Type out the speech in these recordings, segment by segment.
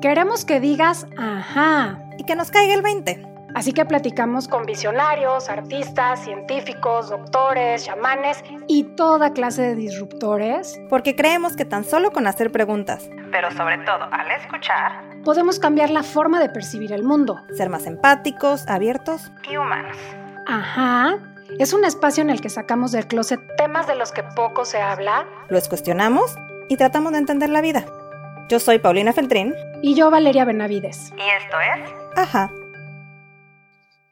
Queremos que digas ajá. Y que nos caiga el 20. Así que platicamos con visionarios, artistas, científicos, doctores, chamanes y toda clase de disruptores. Porque creemos que tan solo con hacer preguntas, pero sobre todo al escuchar, podemos cambiar la forma de percibir el mundo. Ser más empáticos, abiertos y humanos. Ajá. Es un espacio en el que sacamos del closet temas de los que poco se habla. Los cuestionamos y tratamos de entender la vida. Yo soy Paulina Feltrín. Y yo Valeria Benavides. Y esto es... Ajá.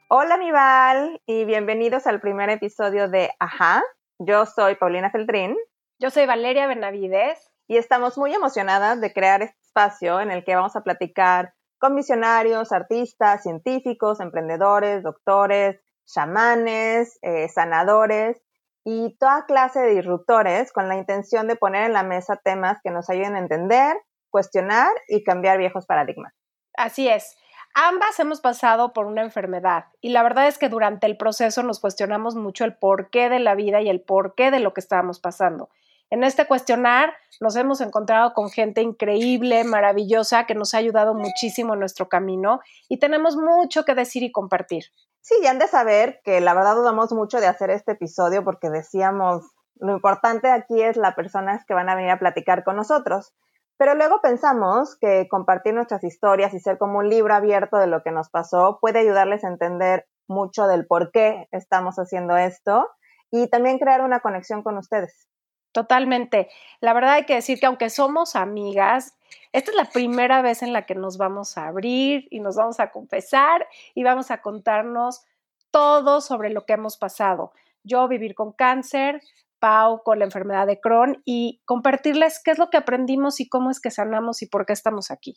Hola mi Val y bienvenidos al primer episodio de Ajá. Yo soy Paulina Feltrín. Yo soy Valeria Benavides. Y estamos muy emocionadas de crear este espacio en el que vamos a platicar con visionarios, artistas, científicos, emprendedores, doctores, chamanes, eh, sanadores y toda clase de disruptores con la intención de poner en la mesa temas que nos ayuden a entender, cuestionar y cambiar viejos paradigmas. Así es. Ambas hemos pasado por una enfermedad y la verdad es que durante el proceso nos cuestionamos mucho el porqué de la vida y el porqué de lo que estábamos pasando. En este cuestionar nos hemos encontrado con gente increíble, maravillosa, que nos ha ayudado muchísimo en nuestro camino y tenemos mucho que decir y compartir. Sí, ya han de saber que la verdad dudamos mucho de hacer este episodio porque decíamos, lo importante aquí es las personas que van a venir a platicar con nosotros. Pero luego pensamos que compartir nuestras historias y ser como un libro abierto de lo que nos pasó puede ayudarles a entender mucho del por qué estamos haciendo esto y también crear una conexión con ustedes. Totalmente. La verdad hay que decir que aunque somos amigas, esta es la primera vez en la que nos vamos a abrir y nos vamos a confesar y vamos a contarnos todo sobre lo que hemos pasado. Yo vivir con cáncer, Pau con la enfermedad de Crohn y compartirles qué es lo que aprendimos y cómo es que sanamos y por qué estamos aquí.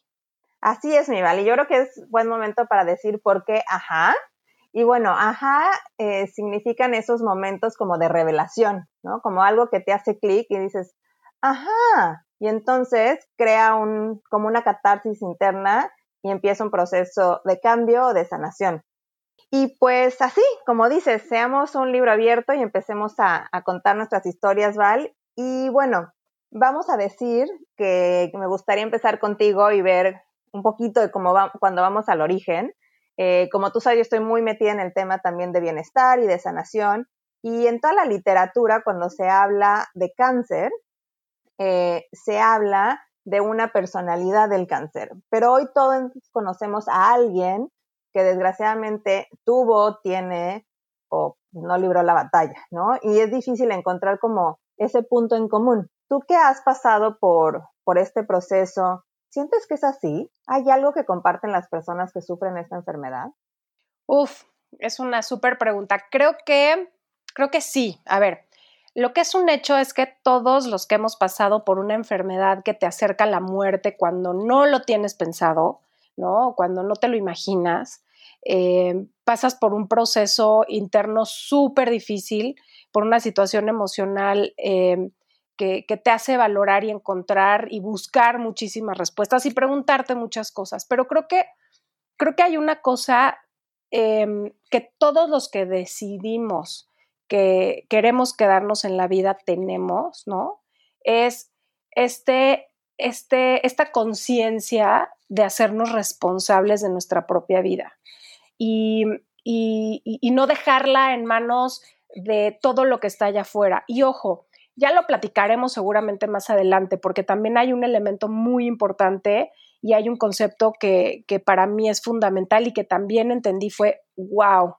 Así es, mi Val. Y yo creo que es buen momento para decir por qué ajá. Y bueno, ajá eh, significan esos momentos como de revelación, ¿no? Como algo que te hace clic y dices, ajá. Y entonces crea un, como una catarsis interna y empieza un proceso de cambio o de sanación. Y pues así, como dices, seamos un libro abierto y empecemos a, contar nuestras historias, Val. Y bueno, vamos a decir que, me gustaría empezar contigo y ver un poquito de cómo va, cuando vamos al origen. Eh, como tú sabes, yo estoy muy metida en el tema también de bienestar y de sanación. Y en toda la literatura, cuando se habla de cáncer, eh, se habla de una personalidad del cáncer. Pero hoy todos conocemos a alguien que desgraciadamente tuvo, tiene o no libró la batalla, ¿no? Y es difícil encontrar como ese punto en común. ¿Tú qué has pasado por, por este proceso? ¿Sientes que es así? ¿Hay algo que comparten las personas que sufren esta enfermedad? Uf, es una súper pregunta. Creo que, creo que sí. A ver, lo que es un hecho es que todos los que hemos pasado por una enfermedad que te acerca a la muerte cuando no lo tienes pensado, ¿no? Cuando no te lo imaginas, eh, pasas por un proceso interno súper difícil, por una situación emocional eh, que, te hace valorar y encontrar y buscar muchísimas respuestas y preguntarte muchas cosas. Pero creo que, creo que hay una cosa em, que todos los que decidimos que queremos quedarnos en la vida tenemos, ¿no? Es este, este, esta conciencia de hacernos responsables de nuestra propia vida y, no dejarla en manos de todo lo que está allá afuera. Y ojo, ya lo platicaremos seguramente más adelante, porque también hay un elemento muy importante y hay un concepto que, para mí es fundamental y que también entendí fue, wow,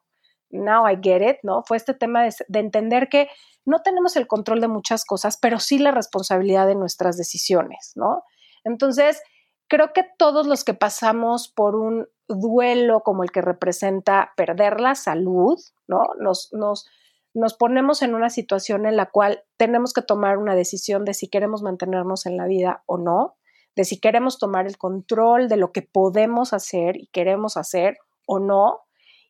now I get it, ¿no? Fue este tema de, de, entender que no tenemos el control de muchas cosas, pero sí la responsabilidad de nuestras decisiones, ¿no? Entonces, creo que todos los que pasamos por un duelo como el que representa perder la salud, ¿no? Nos, nos, nos ponemos en una situación en la cual tenemos que tomar una decisión de si queremos mantenernos en la vida o no, de si queremos tomar el control de lo que podemos hacer y queremos hacer o no.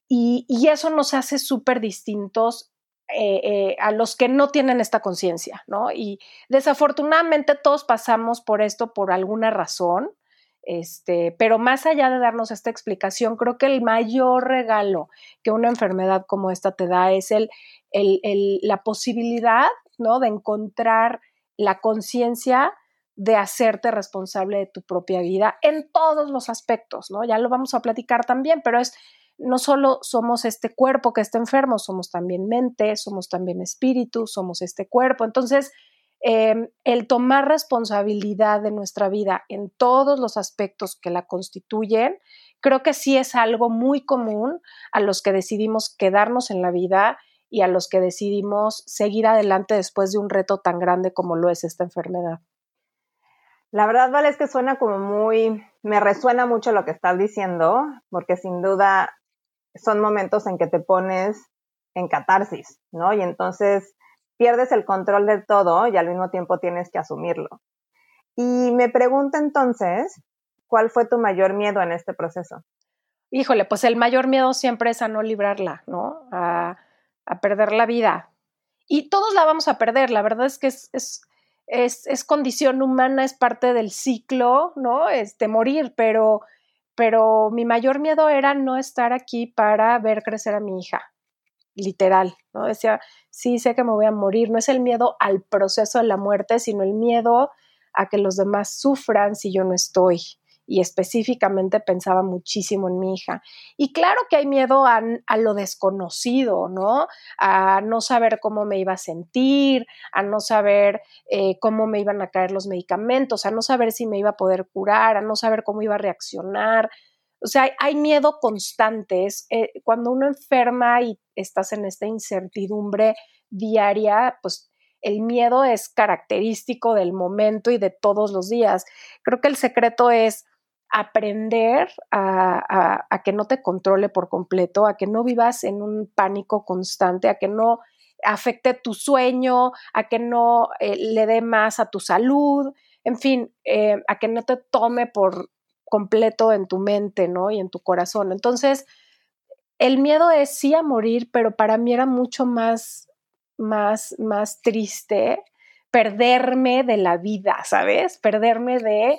Y, eso nos hace súper distintos eh, eh, a los que no tienen esta conciencia, ¿no? Y desafortunadamente todos pasamos por esto por alguna razón, este, pero más allá de darnos esta explicación, creo que el mayor regalo que una enfermedad como esta te da es el, la posibilidad ¿no? de encontrar la conciencia de hacerte responsable de tu propia vida en todos los aspectos, ¿no? Ya lo vamos a platicar también, pero es no solo somos este cuerpo que está enfermo, somos también mente, somos también espíritu, somos este cuerpo. Entonces, em, el tomar responsabilidad de nuestra vida en todos los aspectos que la constituyen, creo que sí es algo muy común a los que decidimos quedarnos en la vida y a los que decidimos seguir adelante después de un reto tan grande como lo es esta enfermedad. La verdad, Vale, es que suena como muy, me resuena mucho lo que estás diciendo, porque sin duda son momentos en que te pones en catarsis, ¿no? Y entonces pierdes el control del todo y al mismo tiempo tienes que asumirlo. Y me pregunto entonces, ¿cuál fue tu mayor miedo en este proceso? Híjole, pues el mayor miedo siempre es a no librarla, ¿no? A, perder la vida. Y todos la vamos a perder, la verdad es que es, es condición humana, es parte del ciclo, ¿no? Este, morir, pero pero mi mayor miedo era no estar aquí para ver crecer a mi hija, literal, ¿no? Decía, sí, sé que me voy a morir, no es el miedo al proceso de la muerte, sino el miedo a que los demás sufran si yo no estoy y específicamente pensaba muchísimo en mi hija. Y claro que hay miedo a, lo desconocido, ¿no? A no saber cómo me iba a sentir, a no saber eh, cómo me iban a caer los medicamentos, a no saber si me iba a poder curar, a no saber cómo iba a reaccionar. O sea, hay, miedo constante. Eh, cuando uno enferma y estás en esta incertidumbre diaria, pues el miedo es característico del momento y de todos los días. Creo que el secreto es aprender a, que no te controle por completo, a que no vivas en un pánico constante, a que no afecte tu sueño, a que no eh, le dé más a tu salud, en fin, eh, a que no te tome por completo en tu mente, ¿no? Y en tu corazón. Entonces, el miedo es sí a morir, pero para mí era mucho más, más, más triste perderme de la vida, ¿sabes? Perderme de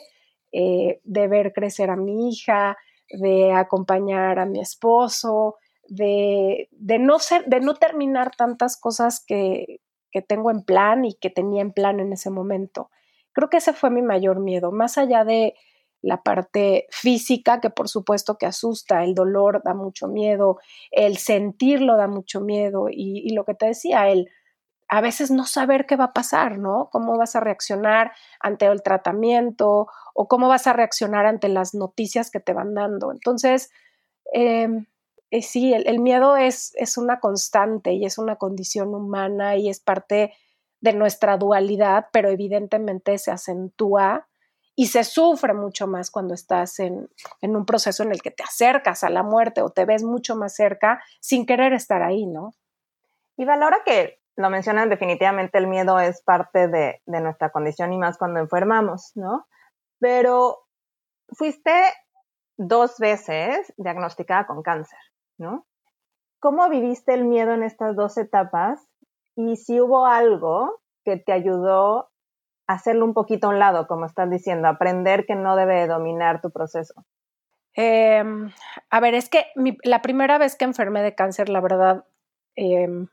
eh, de ver crecer a mi hija, de acompañar a mi esposo, de, no ser, de no terminar tantas cosas que, que tengo en plan y que tenía en plan en ese momento. Creo que ese fue mi mayor miedo, más allá de la parte física, que por supuesto que asusta, el dolor da mucho miedo, el sentirlo da mucho miedo y, lo que te decía, el a veces no saber qué va a pasar, ¿no? Cómo vas a reaccionar ante el tratamiento o cómo vas a reaccionar ante las noticias que te van dando. Entonces, em, eh, sí, el, miedo es, es, una constante y es una condición humana y es parte de nuestra dualidad, pero evidentemente se acentúa y se sufre mucho más cuando estás en, en un proceso en el que te acercas a la muerte o te ves mucho más cerca sin querer estar ahí, ¿no? Y valora que lo mencionan definitivamente, el miedo es parte de, nuestra condición y más cuando enfermamos, ¿no? Pero fuiste dos veces diagnosticada con cáncer, ¿no? ¿Cómo viviste el miedo en estas dos etapas? Y si hubo algo que te ayudó hacerlo un poquito a un lado, como estás diciendo, aprender que no debe dominar tu proceso. Em, a ver, es que la primera vez que enfermé de cáncer, la verdad, em,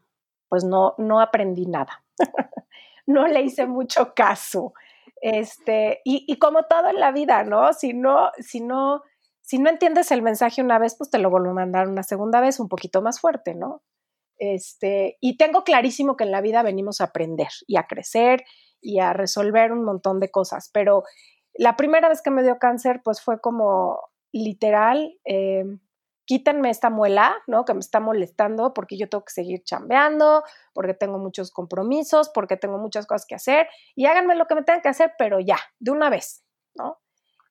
pues no, no aprendí nada. no le hice mucho caso. Este, y, como todo en la vida, ¿no? Si no, si no, si no entiendes el mensaje una vez, pues te lo vuelvo a mandar una segunda vez un poquito más fuerte, ¿no? Este, y tengo clarísimo que en la vida venimos a aprender y a crecer y a resolver un montón de cosas, pero la primera vez que me dio cáncer, pues fue como literal, eh, quítenme esta muela, ¿no? Que me está molestando porque yo tengo que seguir chambeando, porque tengo muchos compromisos, porque tengo muchas cosas que hacer y háganme lo que me tengan que hacer, pero ya, de una vez, ¿no?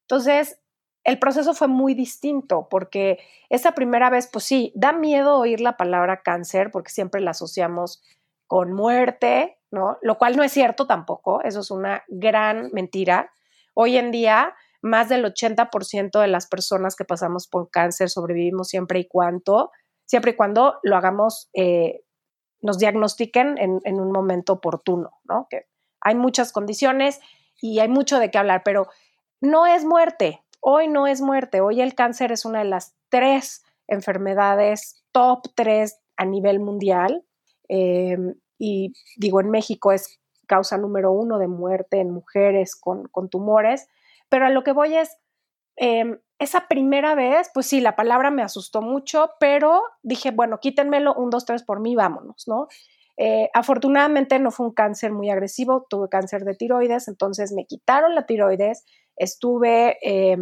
Entonces, el proceso fue muy distinto porque esa primera vez, pues sí, da miedo oír la palabra cáncer porque siempre la asociamos con muerte, ¿no? Lo cual no es cierto tampoco, eso es una gran mentira. Hoy en día más del 80% de las personas que pasamos por cáncer sobrevivimos siempre y cuando, siempre y cuando lo hagamos, eh, nos diagnostiquen en, un momento oportuno, ¿no? Que hay muchas condiciones y hay mucho de qué hablar, pero no es muerte. Hoy no es muerte. Hoy el cáncer es una de las tres enfermedades top tres a nivel mundial. Em, y digo, en México es causa número uno de muerte en mujeres con, tumores, pero a lo que voy es, em, esa primera vez, pues sí, la palabra me asustó mucho, pero dije, bueno, quítenmelo, un, dos, tres por mí, vámonos, ¿no? Eh, afortunadamente no fue un cáncer muy agresivo, tuve cáncer de tiroides, entonces me quitaron la tiroides, estuve eh,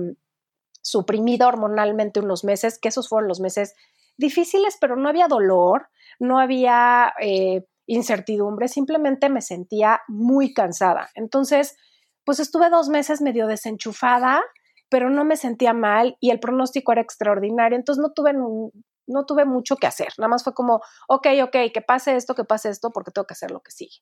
suprimida hormonalmente unos meses, que esos fueron los meses difíciles, pero no había dolor, no había eh, incertidumbre, simplemente me sentía muy cansada. Entonces, pues estuve dos meses medio desenchufada, pero no me sentía mal y el pronóstico era extraordinario, entonces no tuve, no tuve mucho que hacer, nada más fue como, ok, ok, que pase esto, que pase esto, porque tengo que hacer lo que sigue.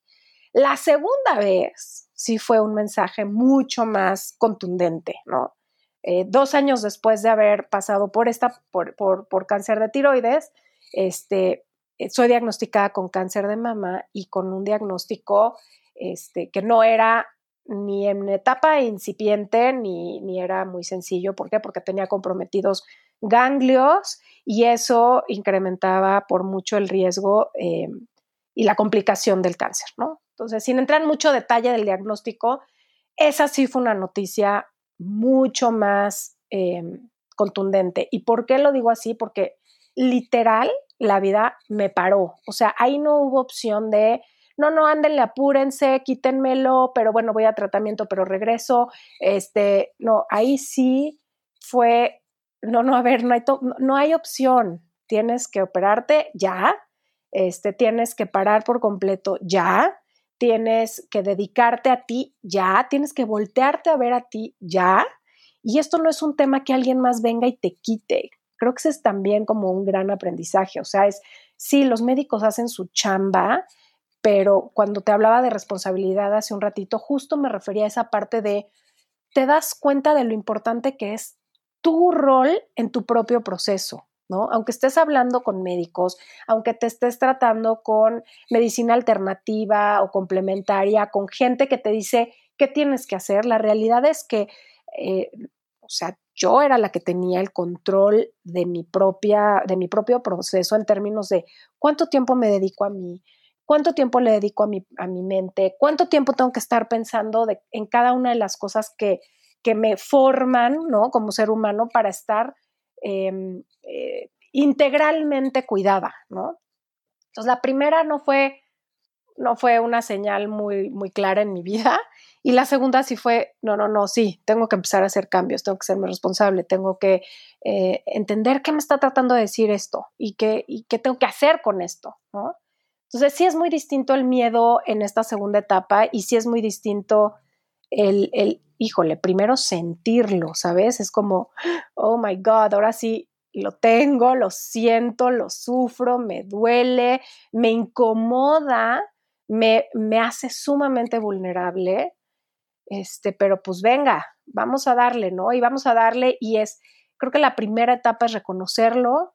La segunda vez sí fue un mensaje mucho más contundente, ¿no? Eh, dos años después de haber pasado por, esta, por, por, cáncer de tiroides, este, soy diagnosticada con cáncer de mama y con un diagnóstico este, que no era ni en etapa incipiente ni, ni era muy sencillo. ¿Por qué? Porque tenía comprometidos ganglios y eso incrementaba por mucho el riesgo eh, y la complicación del cáncer, ¿no? Entonces, sin entrar en mucho detalle del diagnóstico, esa sí fue una noticia mucho más eh, contundente. ¿Y por qué lo digo así? Porque literal la vida me paró. O sea, ahí no hubo opción de, no, no, ándenle, apúrense, quítenmelo, pero bueno, voy a tratamiento, pero regreso. Este, no, ahí sí fue, no, no, a ver, no hay, no hay opción. Tienes que operarte ya, este, tienes que parar por completo ya, tienes que dedicarte a ti ya, tienes que voltearte a ver a ti ya. Y esto no es un tema que alguien más venga y te quite. Creo que ese es también como un gran aprendizaje. O sea, es, sí, los médicos hacen su chamba, pero cuando te hablaba de responsabilidad hace un ratito, justo me refería a esa parte de, te das cuenta de lo importante que es tu rol en tu propio proceso, ¿no? Aunque estés hablando con médicos, aunque te estés tratando con medicina alternativa o complementaria, con gente que te dice qué tienes que hacer, la realidad es que, eh, o sea, yo era la que tenía el control de mi propia, de mi propio proceso en términos de cuánto tiempo me dedico a mí, cuánto tiempo le dedico a mi, a mi mente, cuánto tiempo tengo que estar pensando de, en cada una de las cosas que, que me forman, ¿no? Como ser humano para estar em, eh, integralmente cuidada, ¿no? Entonces, la primera no fue, no fue una señal muy, muy clara en mi vida. Y la segunda sí fue, no, no, no, sí, tengo que empezar a hacer cambios, tengo que serme responsable, tengo que eh, entender qué me está tratando de decir esto y qué, y qué tengo que hacer con esto. Entonces sí es muy distinto el miedo en esta segunda etapa y sí es muy distinto el, el, híjole, primero sentirlo, ¿sabes? Es como, oh my God, ahora sí lo tengo, lo siento, lo sufro, me duele, me incomoda, me, me hace sumamente vulnerable, este, pero pues venga, vamos a darle, ¿no? Y vamos a darle y es, creo que la primera etapa es reconocerlo,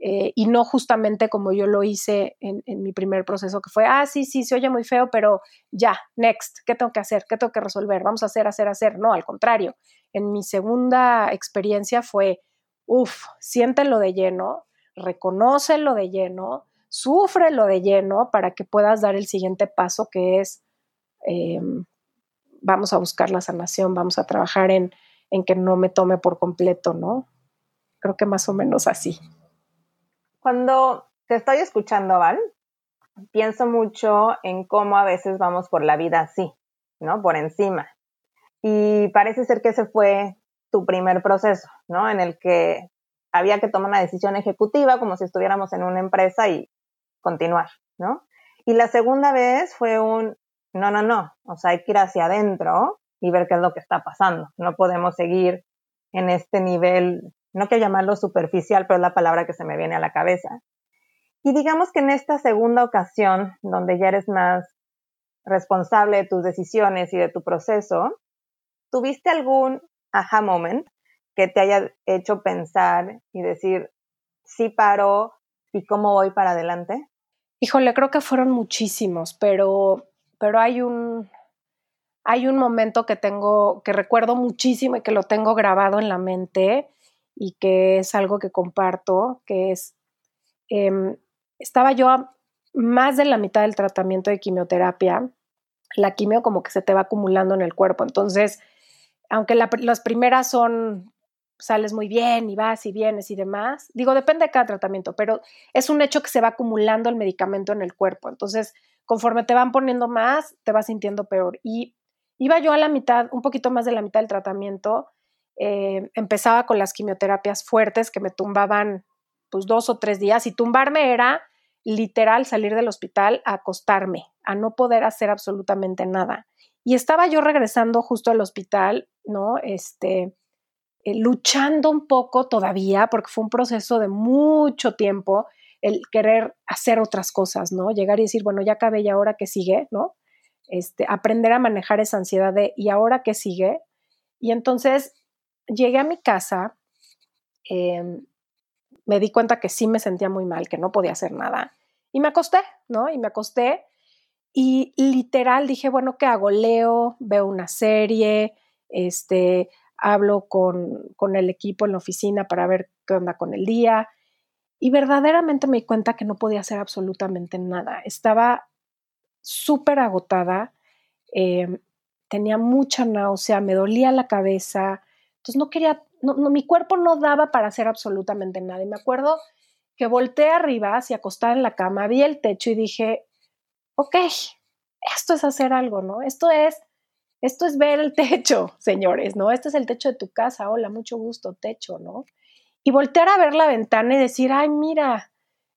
eh, y no justamente como yo lo hice en, mi primer proceso, que fue, ah, sí, sí, se oye muy feo, pero ya, next, ¿qué tengo que hacer? ¿Qué tengo que resolver? Vamos a hacer, hacer, hacer. No, al contrario, en mi segunda experiencia fue, uff, siéntelo de lleno, reconócelo de lleno, sufrelo de lleno para que puedas dar el siguiente paso que es, em, vamos a buscar la sanación, vamos a trabajar en, en que no me tome por completo, ¿no? Creo que más o menos así. Cuando te estoy escuchando, Val, pienso mucho en cómo a veces vamos por la vida así, ¿no? Por encima. Y parece ser que ese fue tu primer proceso, ¿no? En el que había que tomar una decisión ejecutiva como si estuviéramos en una empresa y continuar, ¿no? Y la segunda vez fue un, no, no, no, o sea, hay que ir hacia adentro y ver qué es lo que está pasando. No podemos seguir en este nivel no quiero llamarlo superficial, pero es la palabra que se me viene a la cabeza. Y digamos que en esta segunda ocasión, donde ya eres más responsable de tus decisiones y de tu proceso, ¿tuviste algún aha moment que te haya hecho pensar y decir, sí paro y cómo voy para adelante? Híjole, creo que fueron muchísimos, pero, pero hay un, hay un momento que tengo, que recuerdo muchísimo y que lo tengo grabado en la mente, y que es algo que comparto, que es, em, estaba yo a más de la mitad del tratamiento de quimioterapia la quimio como que se te va acumulando en el cuerpo. Entonces, aunque las primeras son, sales muy bien y vas y vienes y demás, digo, depende de cada tratamiento, pero es un hecho que se va acumulando el medicamento en el cuerpo. Entonces, conforme te van poniendo más, te vas sintiendo peor. Y iba yo a la mitad, un poquito más de la mitad del tratamiento, eh, empezaba con las quimioterapias fuertes que me tumbaban pues dos o tres días y tumbarme era literal salir del hospital a acostarme, a no poder hacer absolutamente nada. Y estaba yo regresando justo al hospital, ¿no? Este, eh, luchando un poco todavía, porque fue un proceso de mucho tiempo, el querer hacer otras cosas, ¿no? Llegar y decir, bueno, ya acabé y ahora qué sigue, ¿no? Este, aprender a manejar esa ansiedad de, ¿y ahora qué sigue? Y entonces llegué a mi casa, em, me di cuenta que sí me sentía muy mal, que no podía hacer nada. Y me acosté, ¿no? Y me acosté y literal dije, bueno, ¿qué hago? Leo, veo una serie, este, hablo con, con el equipo en la oficina para ver qué onda con el día. Y verdaderamente me di cuenta que no podía hacer absolutamente nada. Estaba súper agotada, em, tenía mucha náusea, me dolía la cabeza, entonces no quería no, mi cuerpo no daba para hacer absolutamente nada. Y me acuerdo que volteé arriba, hacia acostada en la cama, vi el techo y dije, ok, esto es hacer algo, ¿no? Esto es, esto es ver el techo, señores, ¿no? Este es el techo de tu casa, hola, mucho gusto, techo, ¿no? Y voltear a ver la ventana y decir, ay, mira,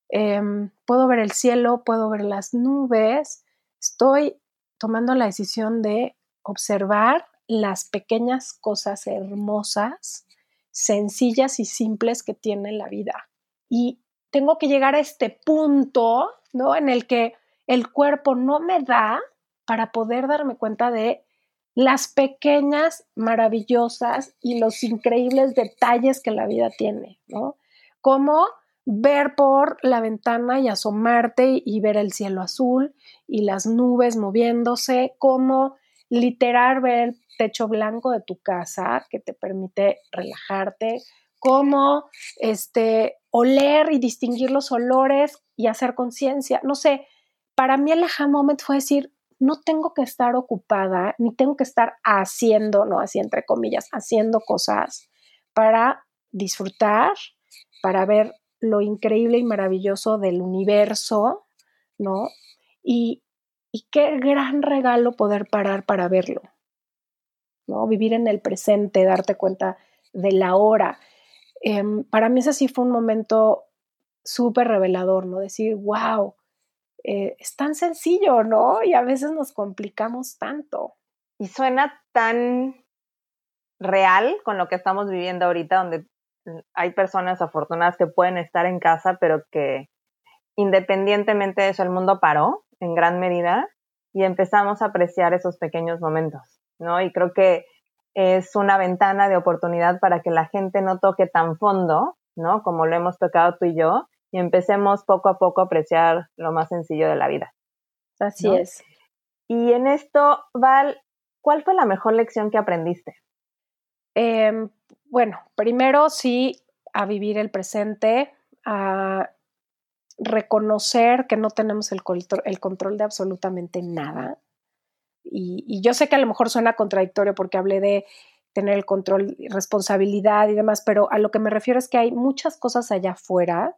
em, puedo ver el cielo, puedo ver las nubes, estoy tomando la decisión de observar las pequeñas cosas hermosas sencillas y simples que tiene la vida. Y tengo que llegar a este punto, ¿no? En el que el cuerpo no me da para poder darme cuenta de las pequeñas, maravillosas y los increíbles detalles que la vida tiene, ¿no? Como ver por la ventana y asomarte y ver el cielo azul y las nubes moviéndose, como literar ver el techo blanco de tu casa que te permite relajarte, cómo este, oler y distinguir los olores y hacer conciencia. No sé, para mí el aha moment fue decir, no tengo que estar ocupada, ni tengo que estar haciendo, no así entre comillas, haciendo cosas para disfrutar, para ver lo increíble y maravilloso del universo, ¿no? Y, y qué gran regalo poder parar para verlo. Vivir en el presente, darte cuenta de la hora. Em, para mí ese sí fue un momento súper revelador, ¿no? Decir, wow, eh, es tan sencillo, ¿no? Y a veces nos complicamos tanto. Y suena tan real con lo que estamos viviendo ahorita, donde hay personas afortunadas que pueden estar en casa, pero que independientemente de eso el mundo paró en gran medida y empezamos a apreciar esos pequeños momentos. ¿no? Y creo que es una ventana de oportunidad para que la gente no toque tan fondo, ¿no? Como lo hemos tocado tú y yo, y empecemos poco a poco a apreciar lo más sencillo de la vida. Así es. Y en esto, Val, ¿cuál fue la mejor lección que aprendiste? Em, bueno, primero sí, a vivir el presente, a reconocer que no tenemos el, el control de absolutamente nada, y, yo sé que a lo mejor suena contradictorio porque hablé de tener el control, responsabilidad y demás, pero a lo que me refiero es que hay muchas cosas allá afuera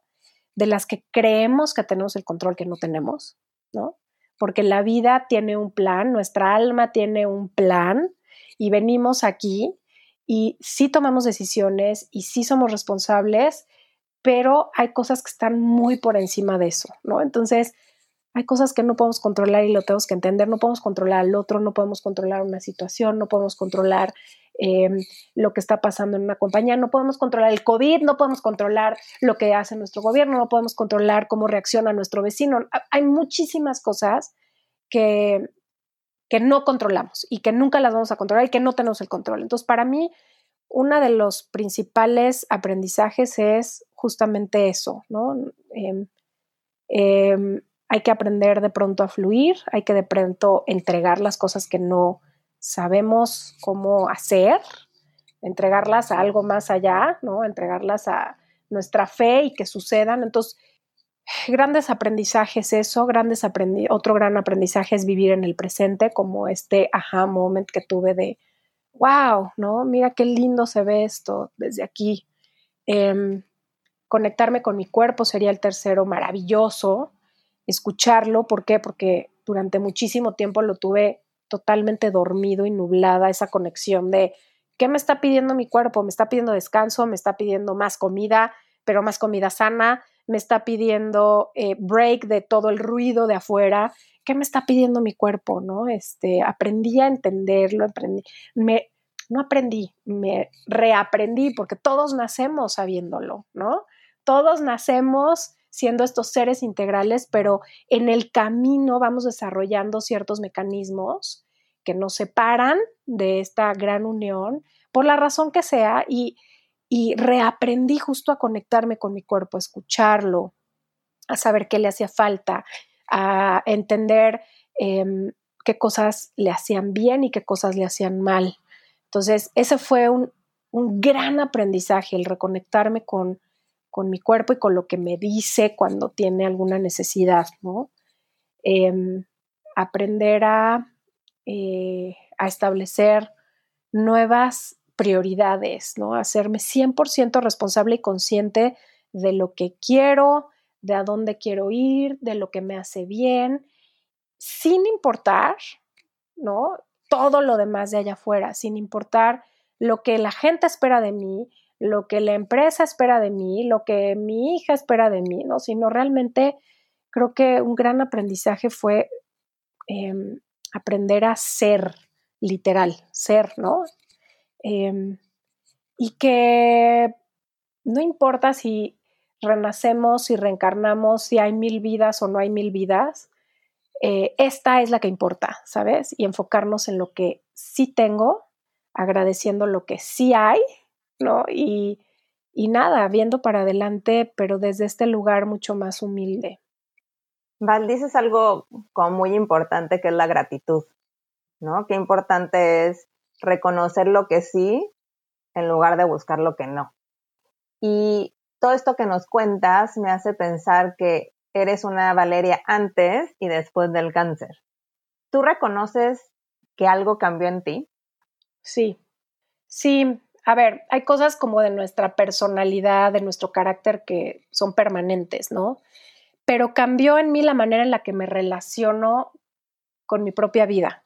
de las que creemos que tenemos el control que no tenemos, ¿no? Porque la vida tiene un plan, nuestra alma tiene un plan y venimos aquí y sí tomamos decisiones y sí somos responsables, pero hay cosas que están muy por encima de eso, ¿no? Entonces, hay cosas que no podemos controlar y lo tenemos que entender. No podemos controlar al otro, no podemos controlar una situación, no podemos controlar em, lo que está pasando en una compañía, no podemos controlar el COVID, no podemos controlar lo que hace nuestro gobierno, no podemos controlar cómo reacciona nuestro vecino. Hay muchísimas cosas que, que no controlamos y que nunca las vamos a controlar y que no tenemos el control. Entonces, para mí, uno de los principales aprendizajes es justamente eso, ¿no? eh, hay que aprender de pronto a fluir, hay que de pronto entregar las cosas que no sabemos cómo hacer, entregarlas a algo más allá, ¿no? Entregarlas a nuestra fe y que sucedan. Entonces, grandes aprendizajes eso, grandes aprendi otro gran aprendizaje es vivir en el presente, como este aha moment que tuve de, wow, ¿no? Mira qué lindo se ve esto desde aquí. Em, conectarme con mi cuerpo sería el tercero, maravilloso. Escucharlo, ¿por qué? Porque durante muchísimo tiempo lo tuve totalmente dormido y nublada, esa conexión de, ¿qué me está pidiendo mi cuerpo? Me está pidiendo descanso, me está pidiendo más comida, pero más comida sana, me está pidiendo eh, break de todo el ruido de afuera, ¿qué me está pidiendo mi cuerpo? ¿no? Este, aprendí a entenderlo, aprendí, me, no aprendí, me reaprendí, porque todos nacemos sabiéndolo, ¿no? Todos nacemos siendo estos seres integrales, pero en el camino vamos desarrollando ciertos mecanismos que nos separan de esta gran unión, por la razón que sea, y, y reaprendí justo a conectarme con mi cuerpo, a escucharlo, a saber qué le hacía falta, a entender em, qué cosas le hacían bien y qué cosas le hacían mal. Entonces, ese fue un, gran aprendizaje, el reconectarme con, mi cuerpo y con lo que me dice cuando tiene alguna necesidad, ¿no? Em, aprender a, eh, a establecer nuevas prioridades, ¿no? Hacerme 100% responsable y consciente de lo que quiero, de a dónde quiero ir, de lo que me hace bien, sin importar, ¿no? Todo lo demás de allá afuera, sin importar lo que la gente espera de mí, lo que la empresa espera de mí, lo que mi hija espera de mí, ¿no? Sino realmente creo que un gran aprendizaje fue em, aprender a ser, literal, ser, ¿no? Em, y que no importa si renacemos, si reencarnamos, si hay mil vidas o no hay mil vidas, eh, esta es la que importa, ¿sabes? Y enfocarnos en lo que sí tengo, agradeciendo lo que sí hay, ¿no? Y, y nada, viendo para adelante, pero desde este lugar mucho más humilde. Val, dices algo como muy importante que es la gratitud, ¿no? Qué importante es reconocer lo que sí en lugar de buscar lo que no. Y todo esto que nos cuentas me hace pensar que eres una Valeria antes y después del cáncer. ¿Tú reconoces que algo cambió en ti? Sí, sí. A ver, hay cosas como de nuestra personalidad, de nuestro carácter que son permanentes, ¿no? Pero cambió en mí la manera en la que me relaciono con mi propia vida.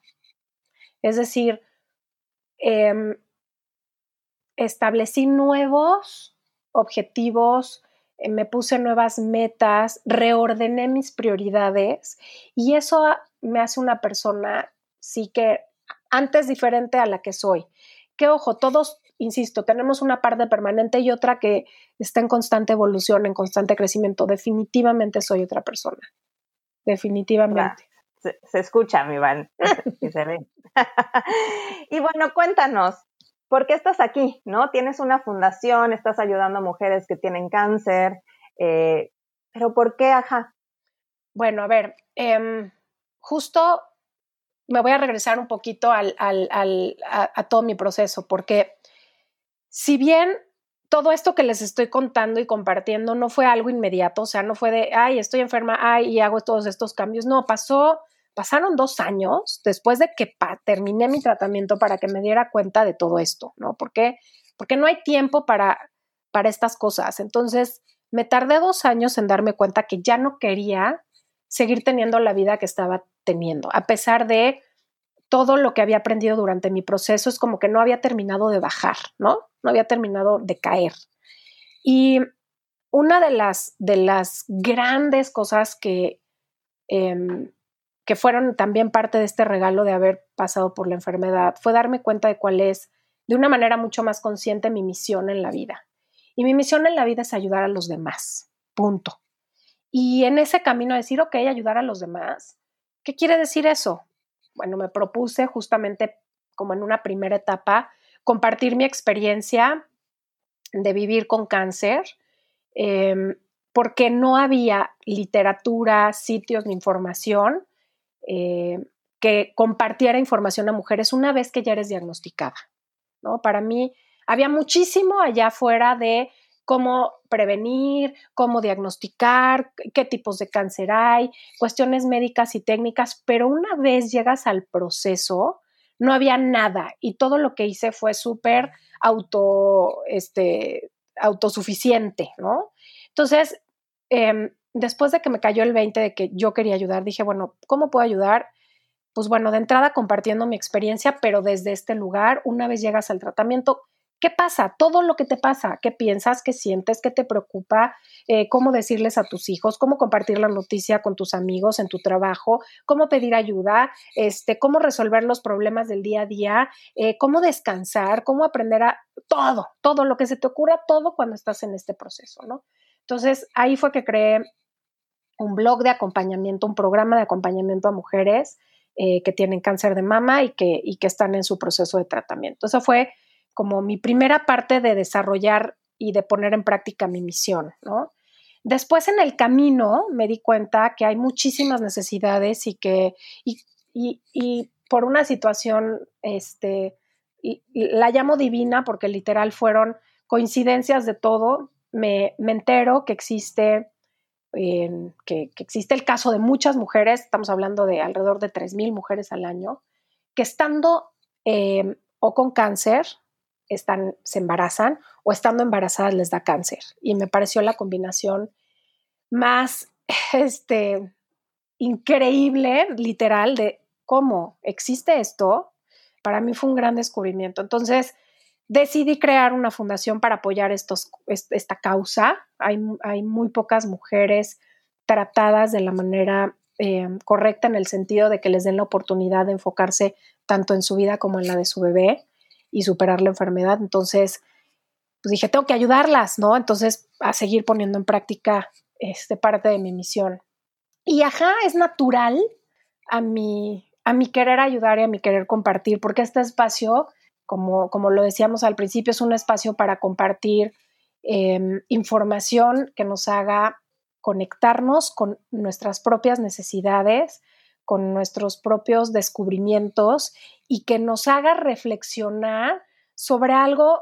Es decir, Em, establecí nuevos objetivos, eh, me puse nuevas metas, reordené mis prioridades y eso me hace una persona, sí que antes diferente a la que soy. Que ojo, todos, insisto, tenemos una parte permanente y otra que está en constante evolución, en constante crecimiento. Definitivamente soy otra persona. Definitivamente se, escucha, mi Van, y se ve. y bueno, cuéntanos, ¿por qué estás aquí? ¿No? Tienes una fundación, estás ayudando a mujeres que tienen cáncer, eh, pero ¿por qué, ajá? Bueno, a ver, em, justo me voy a regresar un poquito al, al, al, a, todo mi proceso, porque si bien todo esto que les estoy contando y compartiendo no fue algo inmediato, o sea, no fue de, ay, estoy enferma, ay, y hago todos estos cambios. No, pasó, pasaron dos años después de que terminé mi tratamiento para que me diera cuenta de todo esto, ¿no? Porque, porque no hay tiempo para, para estas cosas. Entonces, me tardé dos años en darme cuenta que ya no quería seguir teniendo la vida que estaba teniendo, a pesar de todo lo que había aprendido durante mi proceso es como que no había terminado de bajar, ¿no? No había terminado de caer. Y una de las, de las grandes cosas que, em, que fueron también parte de este regalo de haber pasado por la enfermedad fue darme cuenta de cuál es, de una manera mucho más consciente, mi misión en la vida. Y mi misión en la vida es ayudar a los demás, punto. Y en ese camino decir, ok, ayudar a los demás, ¿qué quiere decir eso? Bueno, me propuse justamente como en una primera etapa compartir mi experiencia de vivir con cáncer, em, porque no había literatura, sitios ni información eh, que compartiera información a mujeres una vez que ya eres diagnosticada. ¿no? Para mí había muchísimo allá afuera de cómo prevenir, cómo diagnosticar, qué tipos de cáncer hay, cuestiones médicas y técnicas, pero una vez llegas al proceso, no había nada y todo lo que hice fue súper auto, este, autosuficiente, ¿no? Entonces, em, después de que me cayó el 20 de que yo quería ayudar, dije, bueno, ¿cómo puedo ayudar? Pues bueno, de entrada compartiendo mi experiencia, pero desde este lugar, una vez llegas al tratamiento, ¿qué pasa? Todo lo que te pasa, qué piensas, qué sientes, qué te preocupa, eh, cómo decirles a tus hijos, cómo compartir la noticia con tus amigos en tu trabajo, cómo pedir ayuda, este, cómo resolver los problemas del día a día, eh, cómo descansar, cómo aprender a todo, todo lo que se te ocurra, todo cuando estás en este proceso, ¿no? Entonces ahí fue que creé un blog de acompañamiento, un programa de acompañamiento a mujeres eh, que tienen cáncer de mama y que, y que están en su proceso de tratamiento. Eso fue como mi primera parte de desarrollar y de poner en práctica mi misión, ¿no? Después en el camino me di cuenta que hay muchísimas necesidades y que, y, y, por una situación, este, la llamo divina porque literal fueron coincidencias de todo, me, me entero que existe que, existe el caso de muchas mujeres, estamos hablando de alrededor de 3.000 mujeres al año, que estando eh, o con cáncer, están, se embarazan o estando embarazadas les da cáncer. Y me pareció la combinación más este, increíble, literal, de cómo existe esto. Para mí fue un gran descubrimiento. Entonces, decidí crear una fundación para apoyar estos, esta causa. Hay, hay, muy pocas mujeres tratadas de la manera eh, correcta en el sentido de que les den la oportunidad de enfocarse tanto en su vida como en la de su bebé y superar la enfermedad. Entonces, pues dije, tengo que ayudarlas, ¿no? Entonces, a seguir poniendo en práctica este, parte de mi misión. Y ajá, es natural a mi, a mi querer ayudar y a mi querer compartir, porque este espacio como, como lo decíamos al principio, es un espacio para compartir em, información que nos haga conectarnos con nuestras propias necesidades, con nuestros propios descubrimientos y que nos haga reflexionar sobre algo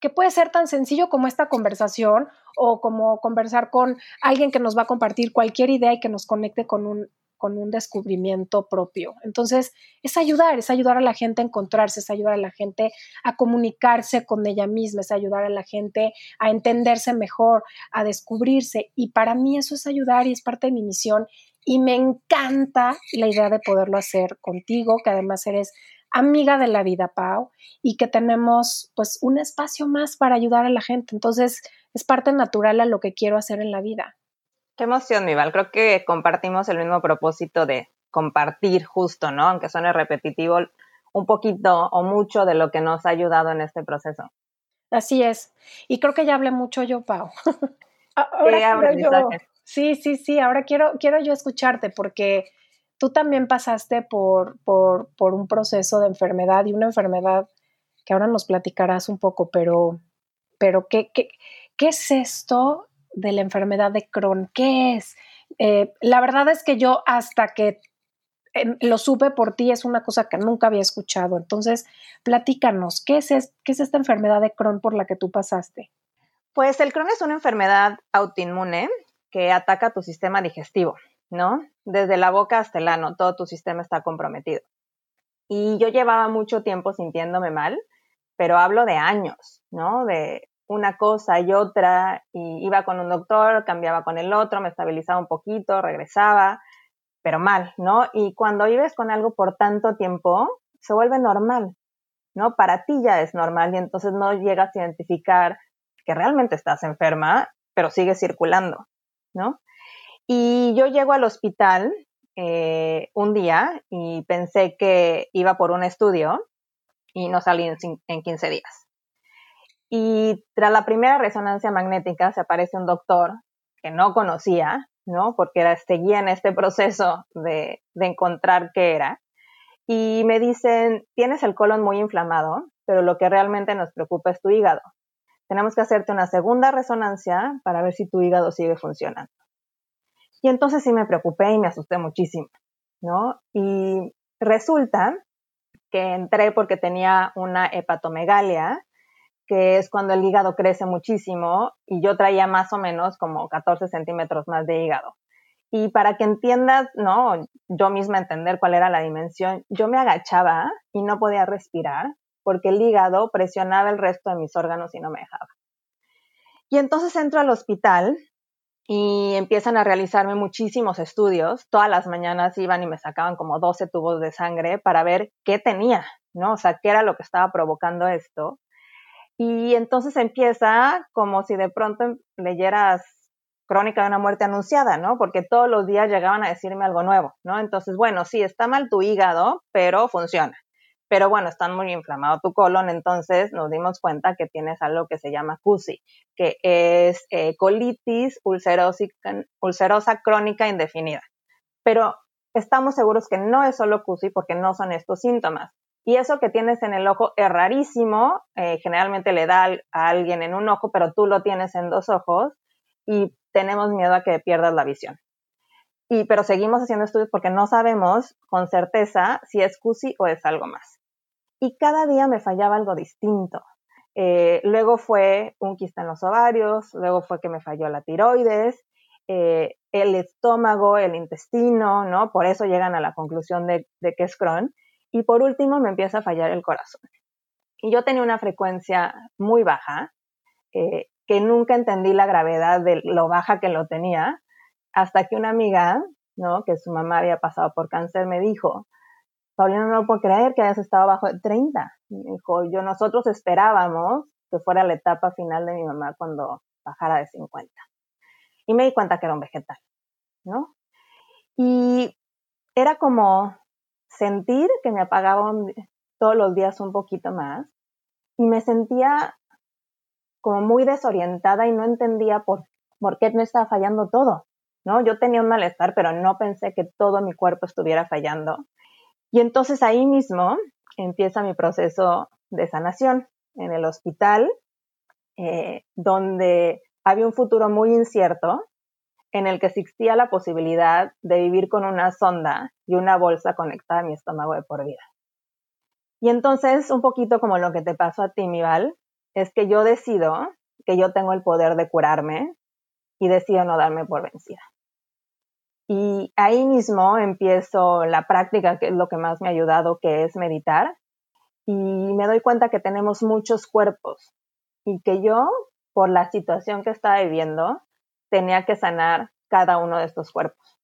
que puede ser tan sencillo como esta conversación o como conversar con alguien que nos va a compartir cualquier idea y que nos conecte con un con un descubrimiento propio. Entonces, es ayudar, es ayudar a la gente a encontrarse, es ayudar a la gente a comunicarse con ella misma, es ayudar a la gente a entenderse mejor, a descubrirse. Y para mí eso es ayudar y es parte de mi misión. Y me encanta la idea de poderlo hacer contigo, que además eres amiga de la vida, Pau, y que tenemos pues un espacio más para ayudar a la gente. Entonces, es parte natural a lo que quiero hacer en la vida. Qué emoción, Mival. Creo que compartimos el mismo propósito de compartir justo, ¿no? Aunque suene repetitivo, un poquito o mucho de lo que nos ha ayudado en este proceso. Así es. Y creo que ya hablé mucho yo, Pau. ahora yo, sí, sí, sí. Ahora quiero, quiero yo escucharte porque tú también pasaste por, por, por un proceso de enfermedad y una enfermedad que ahora nos platicarás un poco, pero, pero ¿qué, qué, qué es esto de la enfermedad de Crohn. ¿Qué es? Eh, la verdad es que yo hasta que em, lo supe por ti es una cosa que nunca había escuchado. Entonces, platícanos, ¿qué es, ¿qué es esta enfermedad de Crohn por la que tú pasaste? Pues el Crohn es una enfermedad autoinmune que ataca tu sistema digestivo, ¿no? Desde la boca hasta el ano, todo tu sistema está comprometido. Y yo llevaba mucho tiempo sintiéndome mal, pero hablo de años, ¿no? De una cosa y otra, y iba con un doctor, cambiaba con el otro, me estabilizaba un poquito, regresaba, pero mal, ¿no? Y cuando vives con algo por tanto tiempo, se vuelve normal, ¿no? Para ti ya es normal y entonces no llegas a identificar que realmente estás enferma, pero sigue circulando, ¿no? Y yo llego al hospital eh, un día y pensé que iba por un estudio y no salí en, en 15 días. Y tras la primera resonancia magnética se aparece un doctor que no conocía, ¿no? Porque era, seguía en este proceso de, de encontrar qué era. Y me dicen, tienes el colon muy inflamado, pero lo que realmente nos preocupa es tu hígado. Tenemos que hacerte una segunda resonancia para ver si tu hígado sigue funcionando. Y entonces sí me preocupé y me asusté muchísimo, ¿no? Y resulta que entré porque tenía una hepatomegalia que es cuando el hígado crece muchísimo y yo traía más o menos como 14 centímetros más de hígado. Y para que entiendas, ¿no? Yo misma entender cuál era la dimensión, yo me agachaba y no podía respirar porque el hígado presionaba el resto de mis órganos y no me dejaba. Y entonces entro al hospital y empiezan a realizarme muchísimos estudios. Todas las mañanas iban y me sacaban como 12 tubos de sangre para ver qué tenía, ¿no? O sea, qué era lo que estaba provocando esto. Y entonces empieza como si de pronto leyeras crónica de una muerte anunciada, ¿no? Porque todos los días llegaban a decirme algo nuevo, ¿no? Entonces, bueno, sí, está mal tu hígado, pero funciona. Pero bueno, está muy inflamado tu colon, entonces nos dimos cuenta que tienes algo que se llama CUSI, que es eh, colitis ulcerosa crónica indefinida. Pero estamos seguros que no es solo CUSI porque no son estos síntomas. Y eso que tienes en el ojo es rarísimo, eh, generalmente le da a alguien en un ojo, pero tú lo tienes en dos ojos y tenemos miedo a que pierdas la visión. Y, pero seguimos haciendo estudios porque no sabemos con certeza si es CUSI o es algo más. Y cada día me fallaba algo distinto. Eh, luego fue un quista en los ovarios, luego fue que me falló la tiroides, eh, el estómago, el intestino, ¿no? Por eso llegan a la conclusión de, que es Crohn. Y por último me empieza a fallar el corazón. Y yo tenía una frecuencia muy baja, eh, que nunca entendí la gravedad de lo baja que lo tenía, hasta que una amiga, ¿no? Que su mamá había pasado por cáncer, me dijo, Paulina, no puedo creer que hayas estado bajo de 30. Me dijo, yo, nosotros esperábamos que fuera la etapa final de mi mamá cuando bajara de 50. Y me di cuenta que era un vegetal, ¿no? Y era como sentir que me apagaban todos los días un poquito más y me sentía como muy desorientada y no entendía por, por qué me estaba fallando todo, Yo tenía un malestar, pero no pensé que todo mi cuerpo estuviera fallando. Y entonces ahí mismo empieza mi proceso de sanación en el hospital, eh, donde había un futuro muy incierto en el que existía la posibilidad de vivir con una sonda y una bolsa conectada a mi estómago de por vida. Y entonces, un poquito como lo que te pasó a ti, Mival, es que yo decido que yo tengo el poder de curarme y decido no darme por vencida. Y ahí mismo empiezo la práctica, que es lo que más me ha ayudado, que es meditar. Y me doy cuenta que tenemos muchos cuerpos y que yo, por la situación que estaba viviendo, tenía que sanar cada uno de estos cuerpos.